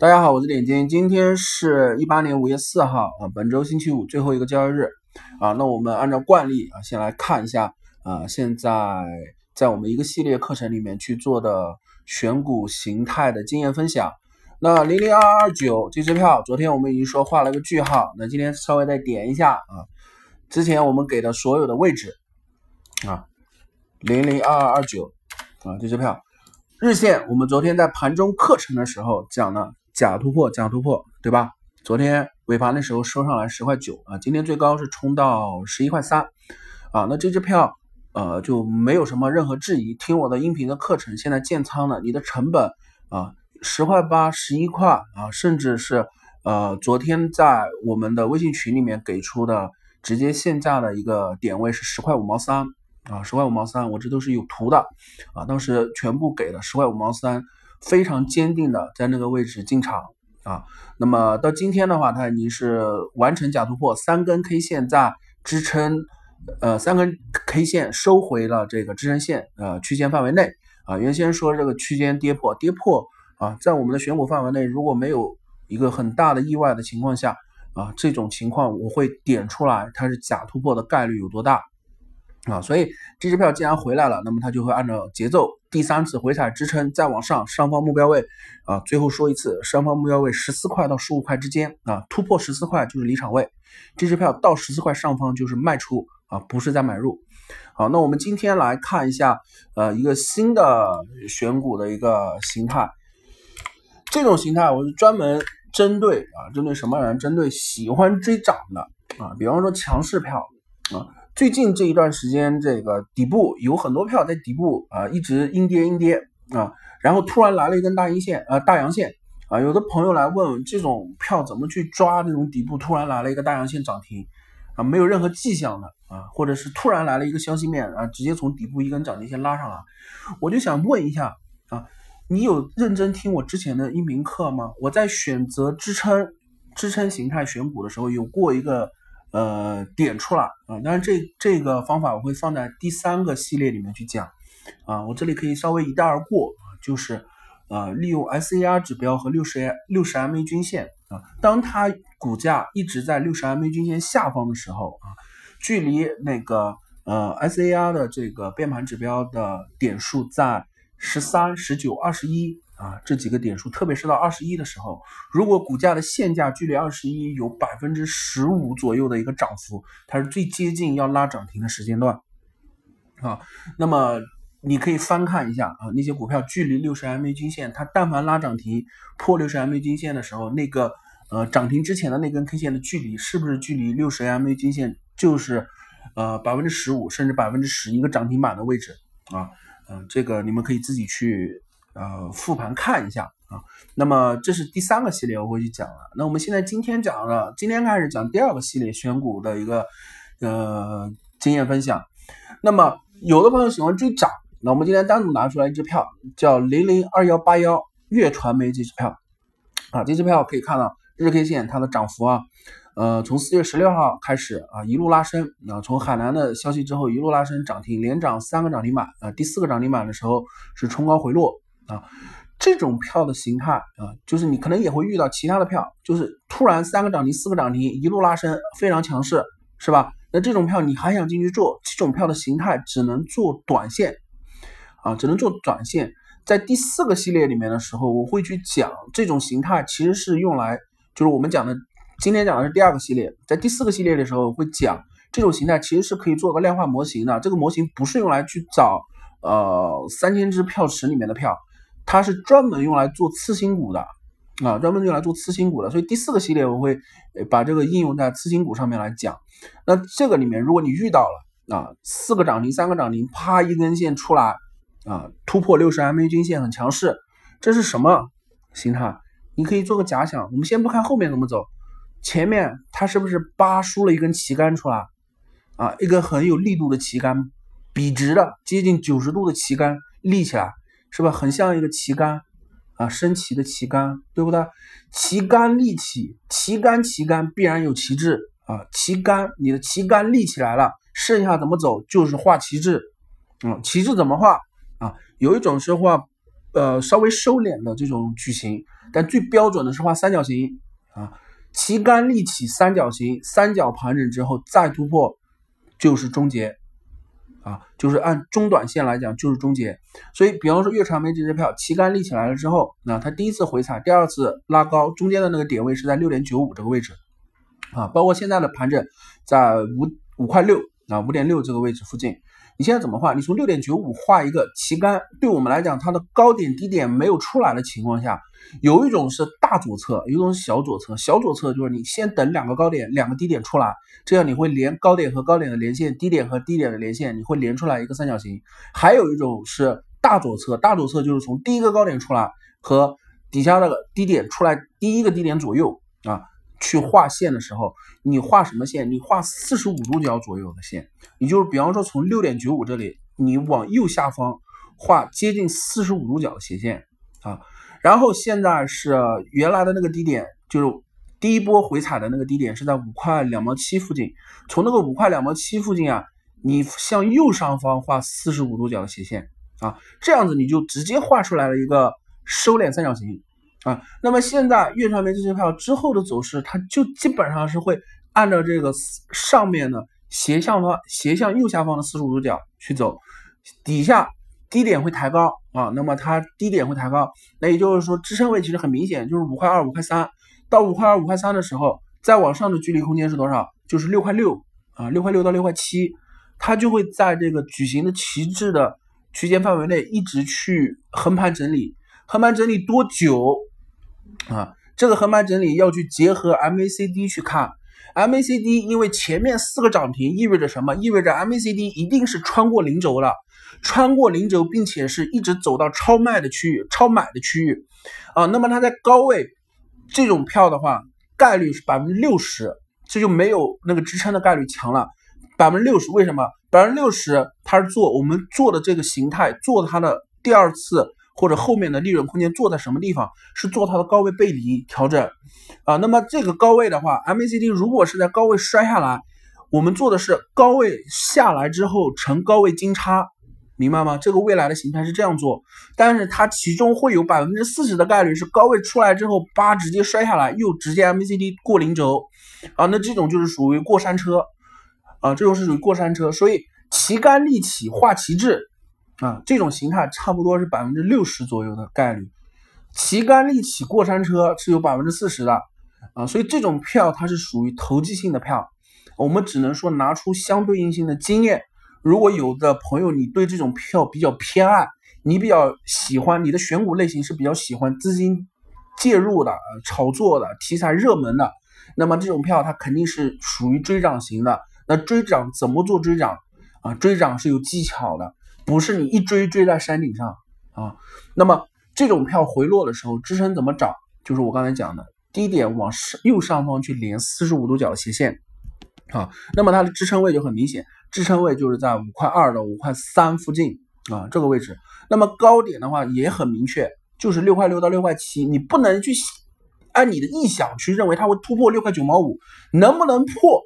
大家好，我是点金，今天是一八年五月四号啊，本周星期五最后一个交易日啊。那我们按照惯例啊，先来看一下啊，现在在我们一个系列课程里面去做的选股形态的经验分享。那零零二二九这支票，昨天我们已经说画了个句号，那今天稍微再点一下啊，之前我们给的所有的位置啊，零零二二二九啊这支票，日线我们昨天在盘中课程的时候讲了。假突破，假突破，对吧？昨天尾盘的时候收上来十块九啊，今天最高是冲到十一块三啊。那这支票呃就没有什么任何质疑。听我的音频的课程，现在建仓的，你的成本啊十块八、十一块啊，甚至是呃昨天在我们的微信群里面给出的直接现价的一个点位是十块五毛三啊，十块五毛三，我这都是有图的啊，当时全部给了十块五毛三。非常坚定的在那个位置进场啊，那么到今天的话，它已经是完成假突破，三根 K 线在支撑，呃，三根 K 线收回了这个支撑线，呃，区间范围内啊。原先说这个区间跌破，跌破啊，在我们的选股范围内，如果没有一个很大的意外的情况下啊，这种情况我会点出来，它是假突破的概率有多大。啊，所以这支票既然回来了，那么它就会按照节奏，第三次回踩支撑，再往上，上方目标位啊，最后说一次，上方目标位十四块到十五块之间啊，突破十四块就是离场位，这支票到十四块上方就是卖出啊，不是在买入。好，那我们今天来看一下，呃，一个新的选股的一个形态，这种形态我是专门针对啊，针对什么人？针对喜欢追涨的啊，比方说强势票啊。最近这一段时间，这个底部有很多票在底部啊，一直阴跌阴跌啊，然后突然来了一根大阴线，呃，大阳线啊，有的朋友来问这种票怎么去抓这种底部突然来了一个大阳线涨停啊，没有任何迹象的啊，或者是突然来了一个消息面啊，直接从底部一根涨停线拉上来，我就想问一下啊，你有认真听我之前的音频课吗？我在选择支撑支撑形态选股的时候有过一个。呃，点出来啊！当然，这这个方法我会放在第三个系列里面去讲啊。我这里可以稍微一带而过，就是呃，利用 S A R 指标和六十六十 M A 均线啊，当它股价一直在六十 M A 均线下方的时候啊，距离那个呃 S A R 的这个变盘指标的点数在十三、十九、二十一。啊，这几个点数，特别是到二十一的时候，如果股价的现价距离二十一有百分之十五左右的一个涨幅，它是最接近要拉涨停的时间段。啊，那么你可以翻看一下啊，那些股票距离六十 MA 均线，它但凡拉涨停破六十 MA 均线的时候，那个呃涨停之前的那根 K 线的距离，是不是距离六十 MA 均线就是呃百分之十五甚至百分之十一个涨停板的位置啊？嗯，这个你们可以自己去。呃，复盘看一下啊。那么这是第三个系列，我会去讲了。那我们现在今天讲了，今天开始讲第二个系列选股的一个呃经验分享。那么有的朋友喜欢追涨，那我们今天单独拿出来一支票，叫零零二幺八幺粤传媒这支票啊。这支票可以看到日 K 线它的涨幅啊，呃，从四月十六号开始啊一路拉升啊，从海南的消息之后一路拉升涨停，连涨三个涨停板啊，第四个涨停板的时候是冲高回落。啊，这种票的形态啊，就是你可能也会遇到其他的票，就是突然三个涨停、四个涨停，一路拉升，非常强势，是吧？那这种票你还想进去做？这种票的形态只能做短线，啊，只能做短线。在第四个系列里面的时候，我会去讲这种形态其实是用来，就是我们讲的，今天讲的是第二个系列，在第四个系列的时候会讲这种形态其实是可以做个量化模型的。这个模型不是用来去找呃三千只票池里面的票。它是专门用来做次新股的啊，专门用来做次新股的，所以第四个系列我会把这个应用在次新股上面来讲。那这个里面，如果你遇到了啊，四个涨停、三个涨停，啪一根线出来啊，突破六十 MA 均线很强势，这是什么形态？你可以做个假想，我们先不看后面怎么走，前面它是不是扒输了一根旗杆出来啊？一根很有力度的旗杆，笔直的接近九十度的旗杆立起来。是吧？很像一个旗杆啊，升旗的旗杆，对不对？旗杆立起，旗杆旗杆必然有旗帜啊。旗杆，你的旗杆立起来了，剩下怎么走就是画旗帜。嗯，旗帜怎么画啊？有一种是画呃稍微收敛的这种矩形，但最标准的是画三角形啊，旗杆立起三角形，三角盘整之后再突破就是终结啊，就是按中短线来讲就是终结。所以，比方说粤传媒这支票旗杆立起来了之后，那它第一次回踩，第二次拉高，中间的那个点位是在六点九五这个位置啊，包括现在的盘整在五五块六啊五点六这个位置附近。你现在怎么画？你从六点九五画一个旗杆，对我们来讲，它的高点低点没有出来的情况下，有一种是大左侧，有一种是小左侧。小左侧就是你先等两个高点、两个低点出来，这样你会连高点和高点的连线，低点和低点的连线，你会连出来一个三角形。还有一种是大左侧，大左侧就是从第一个高点出来和底下那个低点出来，第一个低点左右啊。去画线的时候，你画什么线？你画四十五度角左右的线，你就是比方说从六点九五这里，你往右下方画接近四十五度角的斜线啊。然后现在是原来的那个低点，就是第一波回踩的那个低点是在五块两毛七附近，从那个五块两毛七附近啊，你向右上方画四十五度角的斜线啊，这样子你就直接画出来了一个收敛三角形。啊，那么现在月传媒这些票之后的走势，它就基本上是会按照这个上面的斜向方斜向右下方的四十五度角去走，底下低点会抬高啊，那么它低点会抬高，那也就是说支撑位其实很明显，就是五块二、五块三到五块二、五块三的时候，再往上的距离空间是多少？就是六块六啊，六块六到六块七，它就会在这个矩形的旗帜的区间范围内一直去横盘整理，横盘整理多久？啊，这个横盘整理要去结合 MACD 去看，MACD 因为前面四个涨停意味着什么？意味着 MACD 一定是穿过零轴了，穿过零轴，并且是一直走到超卖的区域、超买的区域啊。那么它在高位这种票的话，概率是百分之六十，这就没有那个支撑的概率强了。百分之六十，为什么？百分之六十它是做我们做的这个形态，做它的第二次。或者后面的利润空间做在什么地方？是做它的高位背离调整啊。那么这个高位的话，MACD 如果是在高位摔下来，我们做的是高位下来之后成高位金叉，明白吗？这个未来的形态是这样做，但是它其中会有百分之四十的概率是高位出来之后，叭直接摔下来，又直接 MACD 过零轴啊。那这种就是属于过山车啊，这种是属于过山车。所以旗杆立起画旗帜。啊，这种形态差不多是百分之六十左右的概率，旗杆立起过山车是有百分之四十的啊，所以这种票它是属于投机性的票，我们只能说拿出相对应性的经验。如果有的朋友你对这种票比较偏爱，你比较喜欢你的选股类型是比较喜欢资金介入的、炒作的、题材热门的，那么这种票它肯定是属于追涨型的。那追涨怎么做追涨啊？追涨是有技巧的。不是你一追追在山顶上啊，那么这种票回落的时候，支撑怎么找？就是我刚才讲的，低点往上右上方去连四十五度角斜线啊，那么它的支撑位就很明显，支撑位就是在五块二到五块三附近啊这个位置。那么高点的话也很明确，就是六块六到六块七，你不能去按你的臆想去认为它会突破六块九毛五，能不能破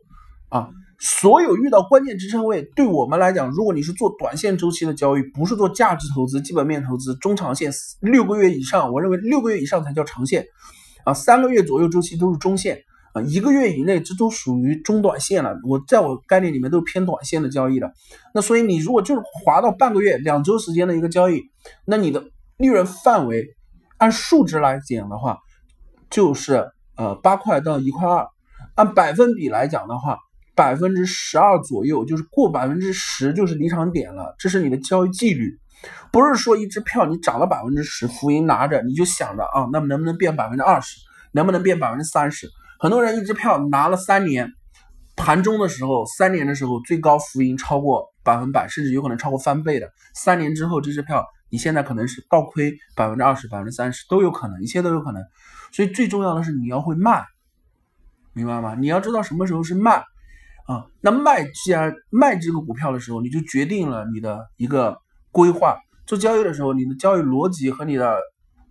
啊？所有遇到关键支撑位，对我们来讲，如果你是做短线周期的交易，不是做价值投资、基本面投资，中长线六个月以上，我认为六个月以上才叫长线，啊，三个月左右周期都是中线，啊，一个月以内这都属于中短线了。我在我概念里面都是偏短线的交易的。那所以你如果就是滑到半个月、两周时间的一个交易，那你的利润范围按数值来讲的话，就是呃八块到一块二，按百分比来讲的话。百分之十二左右，就是过百分之十就是离场点了，这是你的交易纪律，不是说一只票你涨了百分之十，浮盈拿着你就想着啊，那么能不能变百分之二十，能不能变百分之三十？很多人一只票拿了三年，盘中的时候，三年的时候最高浮盈超过百分百，甚至有可能超过翻倍的。三年之后这只票，你现在可能是倒亏百分之二十、百分之三十都有可能，一切都有可能。所以最重要的是你要会卖，明白吗？你要知道什么时候是卖。啊，那卖既然卖这个股票的时候，你就决定了你的一个规划。做交易的时候，你的交易逻辑和你的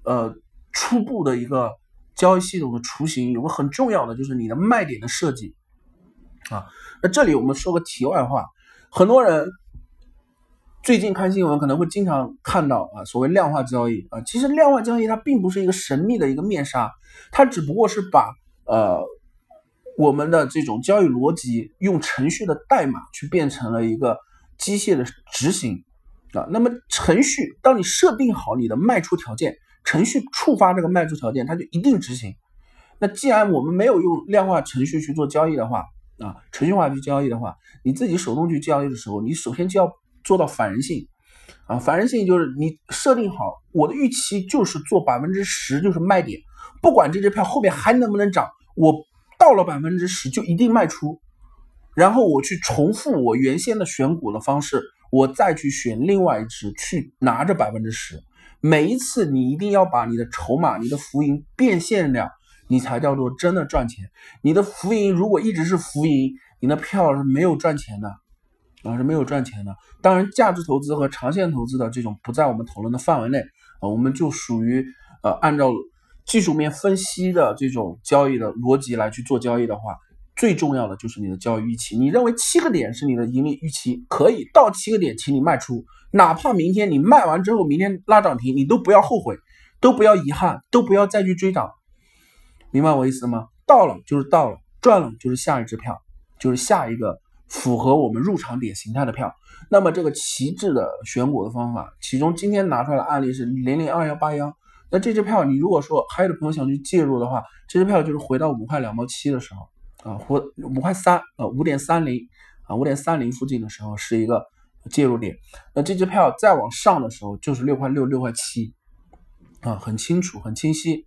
呃初步的一个交易系统的雏形，有个很重要的就是你的卖点的设计。啊，那这里我们说个题外话，很多人最近看新闻可能会经常看到啊，所谓量化交易啊，其实量化交易它并不是一个神秘的一个面纱，它只不过是把呃我们的这种交易逻辑用程序的代码去变成了一个机械的执行啊。那么程序当你设定好你的卖出条件，程序触发这个卖出条件，它就一定执行。那既然我们没有用量化程序去做交易的话啊，程序化去交易的话，你自己手动去交易的时候，你首先就要做到反人性啊。反人性就是你设定好我的预期就是做百分之十就是卖点，不管这只票后面还能不能涨，我到了百分之十就一定卖出，然后我去重复我原先的选股的方式，我再去选另外一只去拿着百分之十。每一次你一定要把你的筹码、你的浮盈变现了。你才叫做真的赚钱。你的浮盈如果一直是浮盈，你的票是没有赚钱的，啊是没有赚钱的。当然，价值投资和长线投资的这种不在我们讨论的范围内啊，我们就属于呃按照技术面分析的这种交易的逻辑来去做交易的话，最重要的就是你的交易预期。你认为七个点是你的盈利预期，可以到七个点，请你卖出，哪怕明天你卖完之后，明天拉涨停，你都不要后悔，都不要遗憾，都不要再去追涨。明白我意思吗？到了就是到了，赚了就是下一支票，就是下一个符合我们入场点形态的票。那么这个旗帜的选股的方法，其中今天拿出来的案例是零零二幺八幺。那这支票，你如果说还有的朋友想去介入的话，这支票就是回到五块两毛七的时候啊，或五块三啊，五点三零啊，五点三零附近的时候是一个介入点。那这支票再往上的时候就是六块六、六块七啊，很清楚、很清晰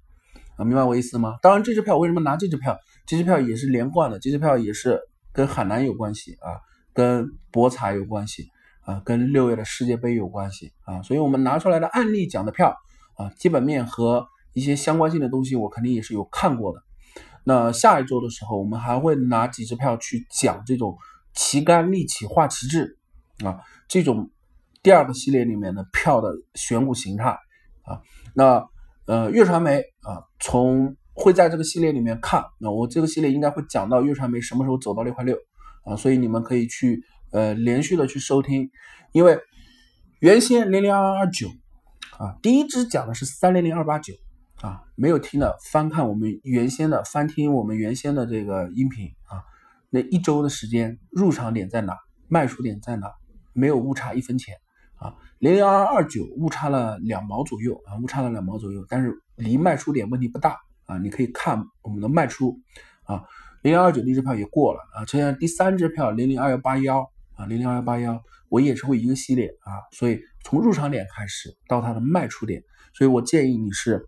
啊。明白我意思吗？当然，这支票为什么拿这支票？这支票也是连贯的，这支票也是跟海南有关系啊，跟博彩有关系啊，跟六月的世界杯有关系啊，所以我们拿出来的案例讲的票啊，基本面和一些相关性的东西，我肯定也是有看过的。那下一周的时候，我们还会拿几支票去讲这种旗杆立起画旗帜啊，这种第二个系列里面的票的选股形态啊，那。呃，粤传媒啊，从会在这个系列里面看，那我这个系列应该会讲到粤传媒什么时候走到六块六啊，所以你们可以去呃连续的去收听，因为原先零零二二九啊，第一支讲的是三零零二八九啊，没有听的翻看我们原先的翻听我们原先的这个音频啊，那一周的时间入场点在哪，卖出点在哪，没有误差一分钱。啊，零零二二九误差了两毛左右啊，误差了两毛左右，但是离卖出点问题不大啊。你可以看我们的卖出啊，零零二九那支票也过了啊。这样第三支票零零二幺八幺啊，零零二幺八幺，我也是会一个系列啊，所以从入场点开始到它的卖出点，所以我建议你是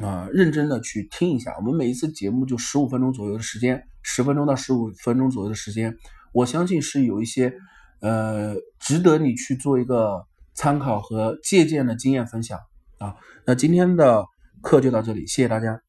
啊认真的去听一下。我们每一次节目就十五分钟左右的时间，十分钟到十五分钟左右的时间，我相信是有一些。呃，值得你去做一个参考和借鉴的经验分享啊。那今天的课就到这里，谢谢大家。